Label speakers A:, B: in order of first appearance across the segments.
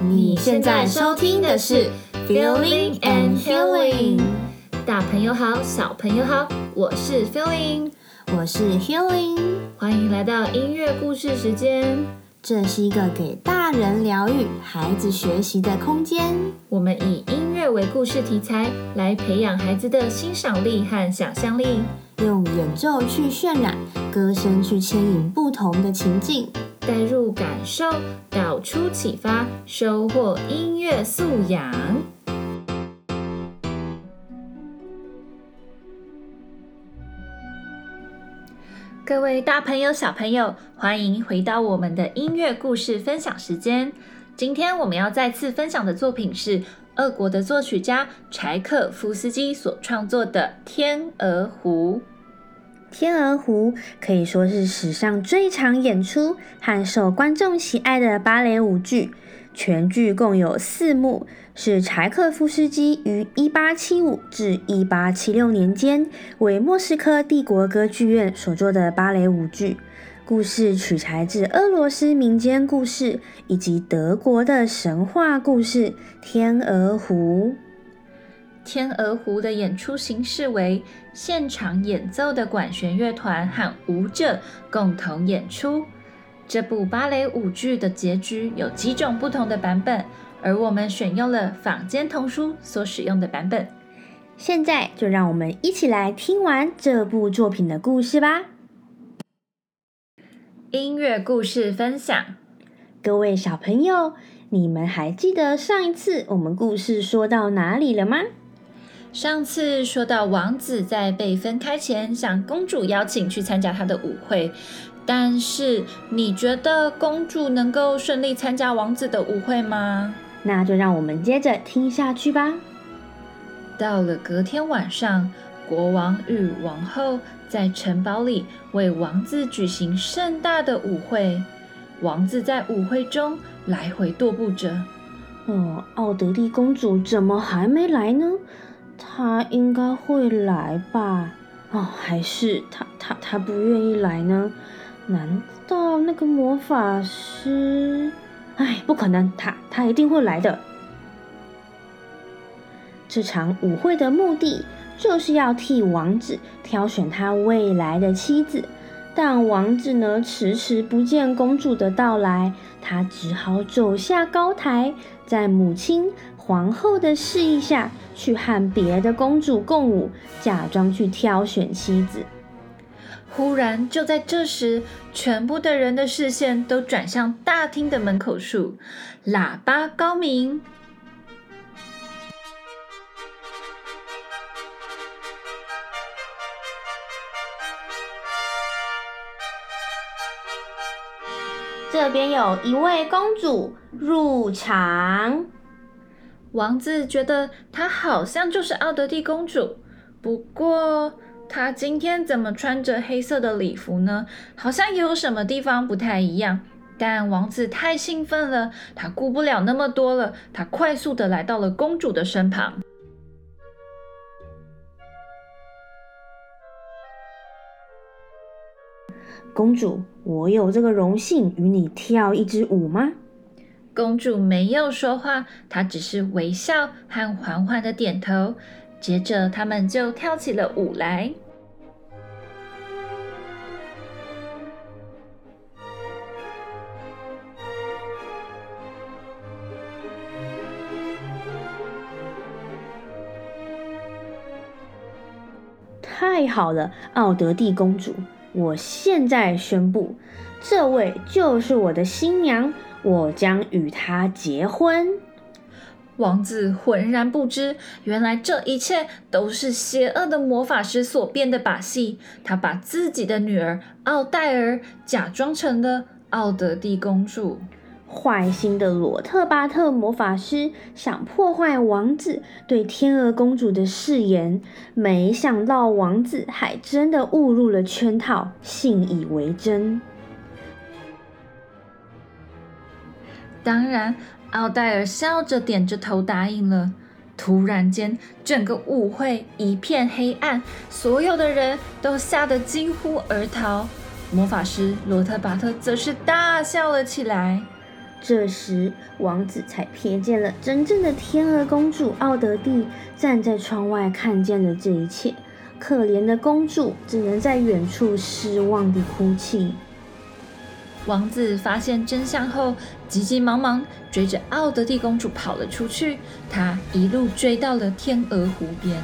A: 你现在收听的是 Feeling and Healing。
B: 大朋友好，小朋友好，我是 Feeling，
A: 我是 Healing，
B: 欢迎来到音乐故事时间。
A: 这是一个给大人疗愈、孩子学习的空间。
B: 我们以音乐为故事题材，来培养孩子的欣赏力和想象力，
A: 用演奏去渲染，歌声去牵引不同的情境。
B: 带入感受，导出启发，收获音乐素养。各位大朋友、小朋友，欢迎回到我们的音乐故事分享时间。今天我们要再次分享的作品是俄国的作曲家柴可夫斯基所创作的《天鹅湖》。
A: 《天鹅湖》可以说是史上最常演出和受观众喜爱的芭蕾舞剧，全剧共有四幕，是柴可夫斯基于1875至1876年间为莫斯科帝国歌剧院所作的芭蕾舞剧。故事取材自俄罗斯民间故事以及德国的神话故事《天鹅湖》。
B: 《天鹅湖》的演出形式为现场演奏的管弦乐团和舞者共同演出。这部芭蕾舞剧的结局有几种不同的版本，而我们选用了坊间童书所使用的版本。
A: 现在就让我们一起来听完这部作品的故事吧。
B: 音乐故事分享，
A: 各位小朋友，你们还记得上一次我们故事说到哪里了吗？
B: 上次说到，王子在被分开前向公主邀请去参加他的舞会，但是你觉得公主能够顺利参加王子的舞会吗？
A: 那就让我们接着听下去吧。
B: 到了隔天晚上，国王与王后在城堡里为王子举行盛大的舞会。王子在舞会中来回踱步着。
A: 哦，奥德利公主怎么还没来呢？他应该会来吧？哦，还是他他他不愿意来呢？难道那个魔法师？哎，不可能，他他一定会来的。这场舞会的目的就是要替王子挑选他未来的妻子，但王子呢，迟迟不见公主的到来，他只好走下高台，在母亲。皇后的示意下去和别的公主共舞，假装去挑选妻子。
B: 忽然，就在这时，全部的人的视线都转向大厅的门口处，喇叭高鸣。
A: 这边有一位公主入场。
B: 王子觉得她好像就是奥德蒂公主，不过她今天怎么穿着黑色的礼服呢？好像也有什么地方不太一样。但王子太兴奋了，他顾不了那么多了，他快速的来到了公主的身旁。
A: 公主，我有这个荣幸与你跳一支舞吗？
B: 公主没有说话，她只是微笑和缓缓的点头。接着，他们就跳起了舞来。
A: 太好了，奥德蒂公主！我现在宣布，这位就是我的新娘。我将与他结婚。
B: 王子浑然不知，原来这一切都是邪恶的魔法师所变的把戏。他把自己的女儿奥黛尔假装成了奥德蒂公主。
A: 坏心的罗特巴特魔法师想破坏王子对天鹅公主的誓言，没想到王子还真的误入了圈套，信以为真。
B: 当然，奥黛尔笑着点着头答应了。突然间，整个舞会一片黑暗，所有的人都吓得惊呼而逃。魔法师罗特巴特则是大笑了起来。
A: 这时，王子才瞥见了真正的天鹅公主奥德蒂站在窗外，看见了这一切。可怜的公主只能在远处失望地哭泣。
B: 王子发现真相后，急急忙忙追着奥德蒂公主跑了出去。他一路追到了天鹅湖边。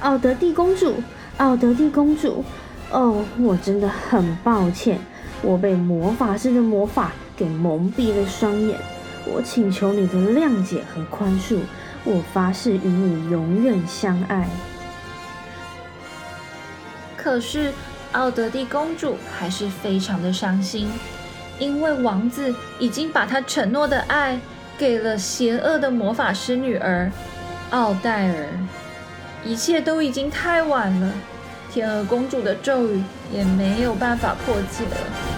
A: 奥德蒂公主，奥德蒂公主，哦，我真的很抱歉，我被魔法师的魔法给蒙蔽了双眼。我请求你的谅解和宽恕，我发誓与你永远相爱。
B: 可是奥德蒂公主还是非常的伤心，因为王子已经把他承诺的爱给了邪恶的魔法师女儿奥黛尔。一切都已经太晚了，天鹅公主的咒语也没有办法破解了。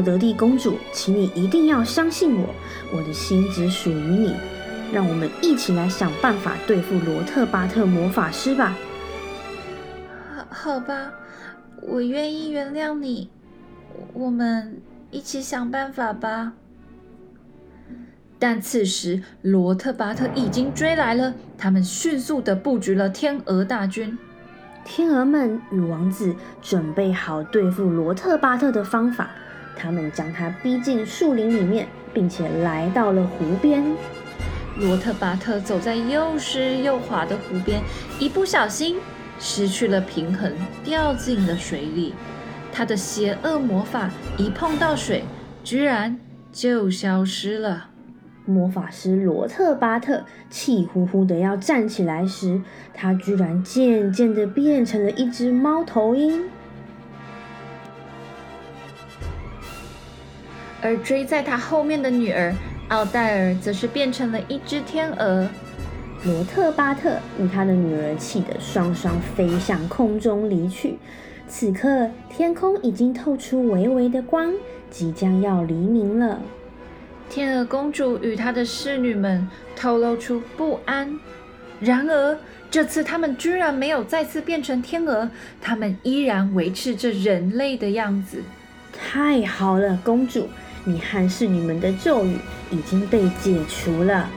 A: 奥德蒂公主，请你一定要相信我，我的心只属于你。让我们一起来想办法对付罗特巴特魔法师吧。
B: 好，好吧，我愿意原谅你。我们一起想办法吧。但此时罗特巴特已经追来了，他们迅速的布局了天鹅大军。
A: 天鹅们与王子准备好对付罗特巴特的方法。他们将他逼进树林里面，并且来到了湖边。
B: 罗特巴特走在又湿又滑的湖边，一不小心失去了平衡，掉进了水里。他的邪恶魔法一碰到水，居然就消失了。
A: 魔法师罗特巴特气呼呼的要站起来时，他居然渐渐的变成了一只猫头鹰。
B: 而追在他后面的女儿奥黛尔，则是变成了一只天鹅。
A: 罗特巴特与他的女儿气得双双飞向空中离去。此刻，天空已经透出微微的光，即将要黎明了。
B: 天鹅公主与她的侍女们透露出不安。然而，这次他们居然没有再次变成天鹅，他们依然维持着人类的样子。
A: 太好了，公主。你和侍女们的咒语已经被解除了。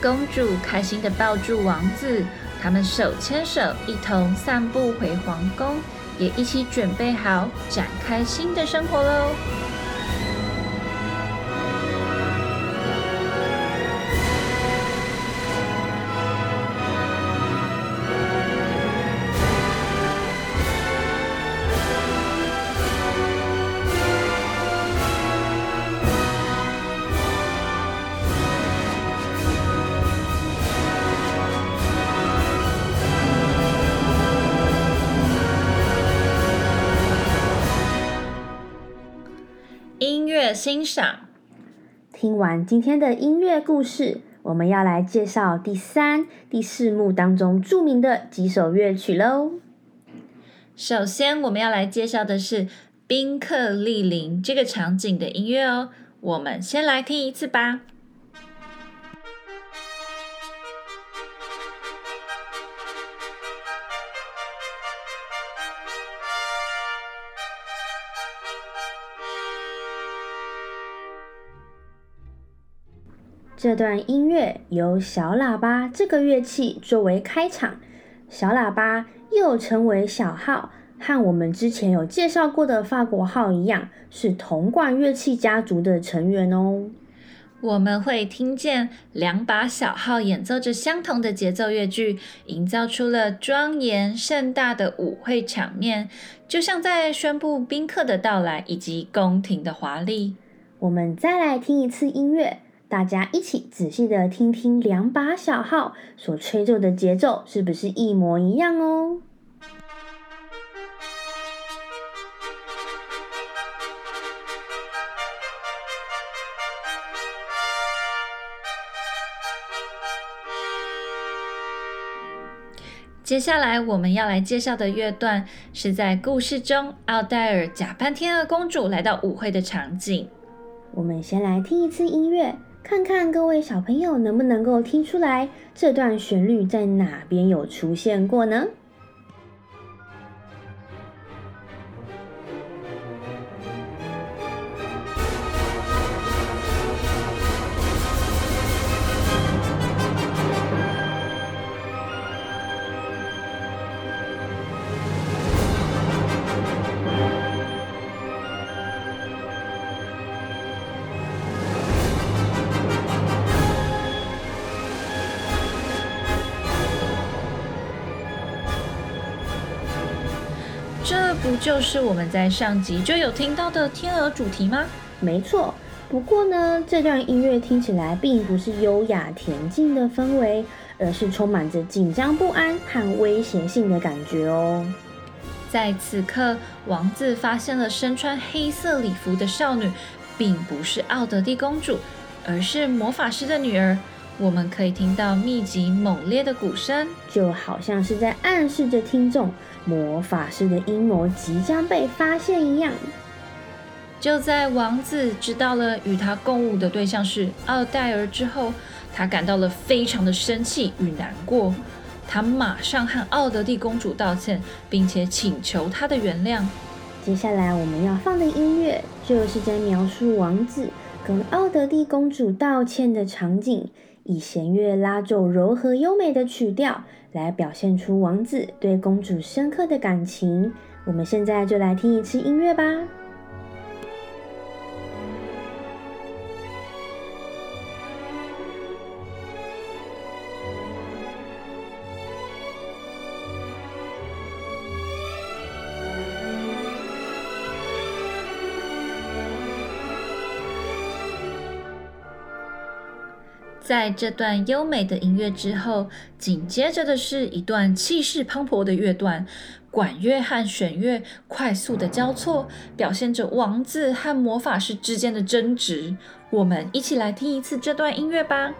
B: 公主开心的抱住王子，他们手牵手一同散步回皇宫，也一起准备好展开新的生活喽。欣赏。
A: 听完今天的音乐故事，我们要来介绍第三、第四幕当中著名的几首乐曲喽。
B: 首先，我们要来介绍的是宾客莅临这个场景的音乐哦。我们先来听一次吧。
A: 这段音乐由小喇叭这个乐器作为开场。小喇叭又称为小号，和我们之前有介绍过的法国号一样，是铜管乐器家族的成员哦。
B: 我们会听见两把小号演奏着相同的节奏乐句，营造出了庄严盛大的舞会场面，就像在宣布宾客的到来以及宫廷的华丽。
A: 我们再来听一次音乐。大家一起仔细的听听两把小号所吹奏的节奏是不是一模一样哦？
B: 接下来我们要来介绍的乐段是在故事中奥黛尔假扮天鹅公主来到舞会的场景。
A: 我们先来听一次音乐。看看各位小朋友能不能够听出来这段旋律在哪边有出现过呢？
B: 就是我们在上集就有听到的天鹅主题吗？
A: 没错。不过呢，这段音乐听起来并不是优雅恬静的氛围，而是充满着紧张不安和威胁性的感觉哦。
B: 在此刻，王子发现了身穿黑色礼服的少女，并不是奥德蒂公主，而是魔法师的女儿。我们可以听到密集猛烈的鼓声，
A: 就好像是在暗示着听众，魔法师的阴谋即将被发现一样。
B: 就在王子知道了与他共舞的对象是奥黛尔之后，他感到了非常的生气与难过。他马上和奥德蒂公主道歉，并且请求她的原谅。
A: 接下来我们要放的音乐，就是在描述王子跟奥德蒂公主道歉的场景。以弦乐拉奏柔和优美的曲调，来表现出王子对公主深刻的感情。我们现在就来听一次音乐吧。
B: 在这段优美的音乐之后，紧接着的是一段气势磅礴的乐段，管乐和弦乐快速的交错，表现着王子和魔法师之间的争执。我们一起来听一次这段音乐吧。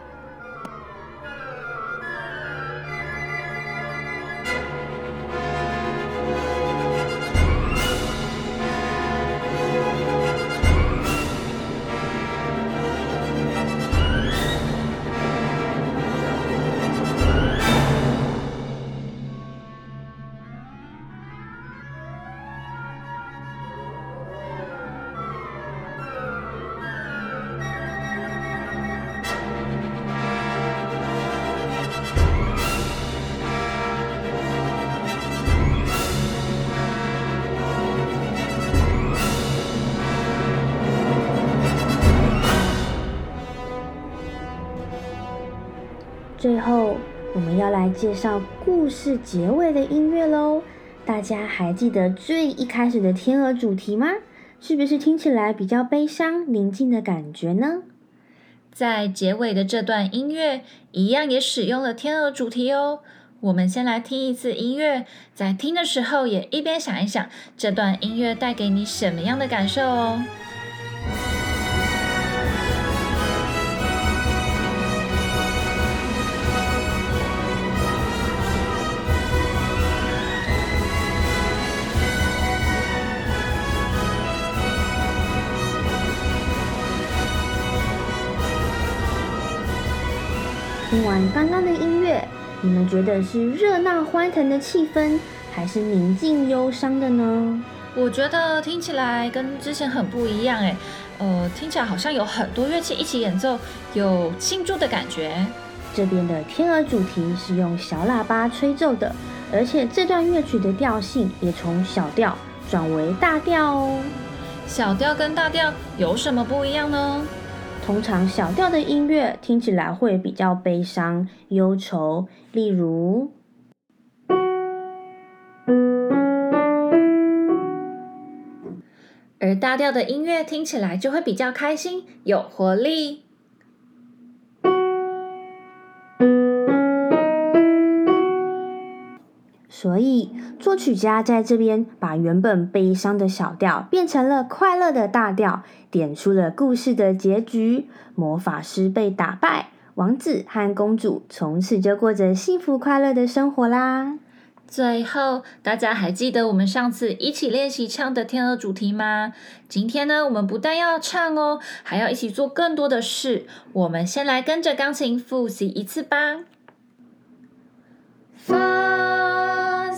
A: 最后，我们要来介绍故事结尾的音乐喽。大家还记得最一开始的天鹅主题吗？是不是听起来比较悲伤、宁静的感觉呢？
B: 在结尾的这段音乐，一样也使用了天鹅主题哦。我们先来听一次音乐，在听的时候也一边想一想，这段音乐带给你什么样的感受哦。
A: 听完刚刚的音乐，你们觉得是热闹欢腾的气氛，还是宁静忧伤的呢？
B: 我觉得听起来跟之前很不一样诶，呃，听起来好像有很多乐器一起演奏，有庆祝的感觉。
A: 这边的天鹅主题是用小喇叭吹奏的，而且这段乐曲的调性也从小调转为大调哦。
B: 小调跟大调有什么不一样呢？
A: 通常小调的音乐听起来会比较悲伤、忧愁，例如；
B: 而大调的音乐听起来就会比较开心、有活力。
A: 作曲家在这边把原本悲伤的小调变成了快乐的大调，点出了故事的结局。魔法师被打败，王子和公主从此就过着幸福快乐的生活啦。
B: 最后，大家还记得我们上次一起练习唱的天鹅主题吗？今天呢，我们不但要唱哦，还要一起做更多的事。我们先来跟着钢琴复习一次吧。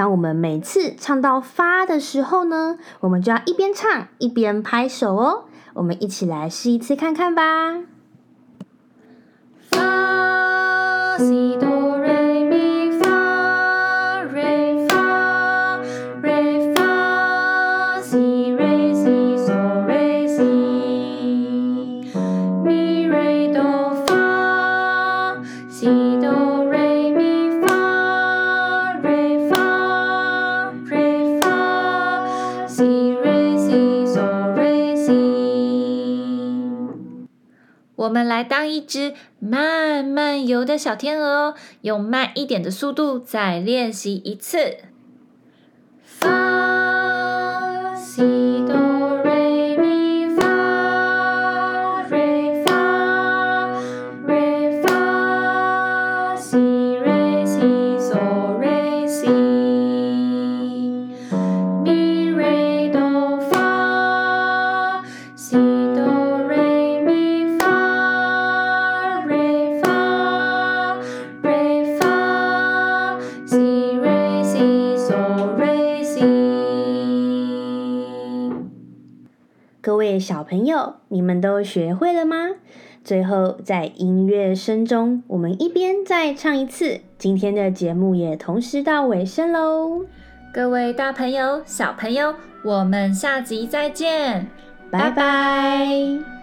B: 当我们每次唱到发的时候呢，我们就要一边唱一边拍手哦。我们一起来试一次看看吧。我们来当一只慢慢游的小天鹅哦，用慢一点的速度再练习一次。小朋友，你们都学会了吗？最后，在音乐声中，我们一边再唱一次。今天的节目也同时到尾声喽。各位大朋友、小朋友，我们下集再见，拜拜。